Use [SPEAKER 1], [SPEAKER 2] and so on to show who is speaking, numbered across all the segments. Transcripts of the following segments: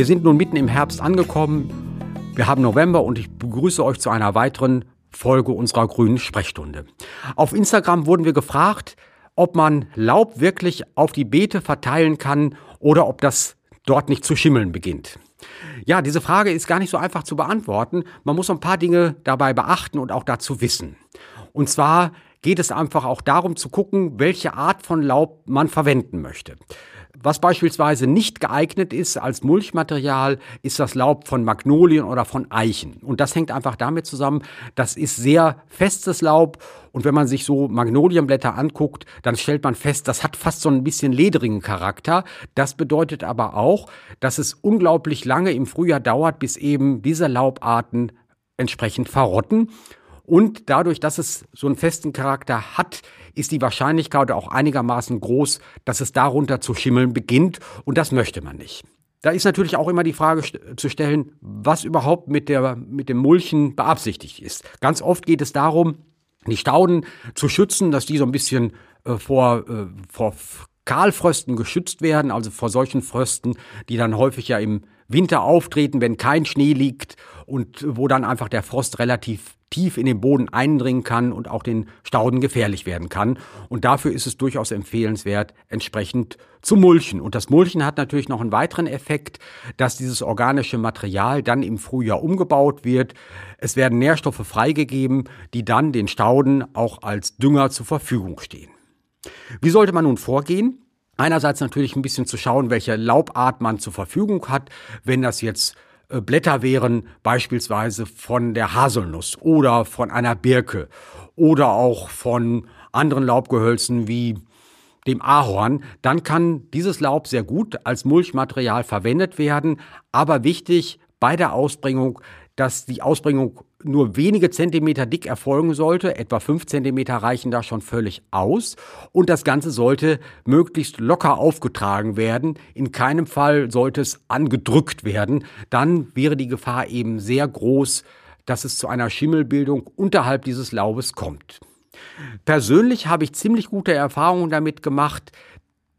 [SPEAKER 1] Wir sind nun mitten im Herbst angekommen. Wir haben November und ich begrüße euch zu einer weiteren Folge unserer grünen Sprechstunde. Auf Instagram wurden wir gefragt, ob man Laub wirklich auf die Beete verteilen kann oder ob das dort nicht zu schimmeln beginnt. Ja, diese Frage ist gar nicht so einfach zu beantworten. Man muss ein paar Dinge dabei beachten und auch dazu wissen. Und zwar geht es einfach auch darum zu gucken, welche Art von Laub man verwenden möchte. Was beispielsweise nicht geeignet ist als Mulchmaterial, ist das Laub von Magnolien oder von Eichen. Und das hängt einfach damit zusammen, das ist sehr festes Laub. Und wenn man sich so Magnolienblätter anguckt, dann stellt man fest, das hat fast so ein bisschen ledrigen Charakter. Das bedeutet aber auch, dass es unglaublich lange im Frühjahr dauert, bis eben diese Laubarten entsprechend verrotten. Und dadurch, dass es so einen festen Charakter hat, ist die Wahrscheinlichkeit auch einigermaßen groß, dass es darunter zu schimmeln beginnt. Und das möchte man nicht. Da ist natürlich auch immer die Frage zu stellen, was überhaupt mit, der, mit dem Mulchen beabsichtigt ist. Ganz oft geht es darum, die Stauden zu schützen, dass die so ein bisschen äh, vor, äh, vor Kahlfrösten geschützt werden, also vor solchen Frösten, die dann häufig ja im Winter auftreten, wenn kein Schnee liegt und wo dann einfach der Frost relativ tief in den Boden eindringen kann und auch den Stauden gefährlich werden kann. Und dafür ist es durchaus empfehlenswert, entsprechend zu mulchen. Und das Mulchen hat natürlich noch einen weiteren Effekt, dass dieses organische Material dann im Frühjahr umgebaut wird. Es werden Nährstoffe freigegeben, die dann den Stauden auch als Dünger zur Verfügung stehen. Wie sollte man nun vorgehen? Einerseits natürlich ein bisschen zu schauen, welche Laubart man zur Verfügung hat. Wenn das jetzt Blätter wären beispielsweise von der Haselnuss oder von einer Birke oder auch von anderen Laubgehölzen wie dem Ahorn, dann kann dieses Laub sehr gut als Mulchmaterial verwendet werden. Aber wichtig bei der Ausbringung, dass die Ausbringung nur wenige Zentimeter dick erfolgen sollte, etwa fünf Zentimeter reichen da schon völlig aus und das Ganze sollte möglichst locker aufgetragen werden. In keinem Fall sollte es angedrückt werden, dann wäre die Gefahr eben sehr groß, dass es zu einer Schimmelbildung unterhalb dieses Laubes kommt. Persönlich habe ich ziemlich gute Erfahrungen damit gemacht,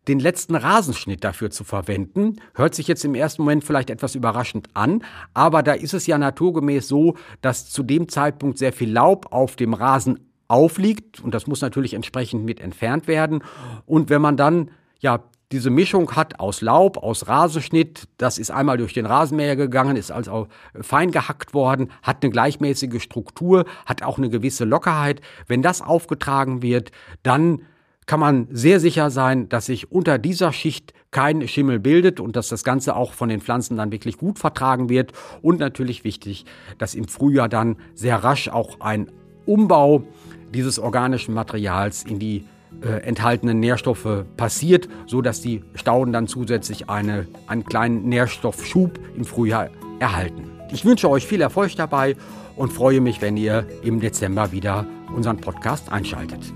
[SPEAKER 1] den letzten Rasenschnitt dafür zu verwenden. Hört sich jetzt im ersten Moment vielleicht etwas überraschend an, aber da ist es ja naturgemäß so, dass zu dem Zeitpunkt sehr viel Laub auf dem Rasen aufliegt und das muss natürlich entsprechend mit entfernt werden. Und wenn man dann ja diese Mischung hat aus Laub, aus Rasenschnitt, das ist einmal durch den Rasenmäher gegangen, ist also fein gehackt worden, hat eine gleichmäßige Struktur, hat auch eine gewisse Lockerheit. Wenn das aufgetragen wird, dann kann man sehr sicher sein, dass sich unter dieser Schicht kein Schimmel bildet und dass das Ganze auch von den Pflanzen dann wirklich gut vertragen wird. Und natürlich wichtig, dass im Frühjahr dann sehr rasch auch ein Umbau dieses organischen Materials in die äh, enthaltenen Nährstoffe passiert, so dass die Stauden dann zusätzlich eine, einen kleinen Nährstoffschub im Frühjahr erhalten. Ich wünsche euch viel Erfolg dabei und freue mich, wenn ihr im Dezember wieder unseren Podcast einschaltet.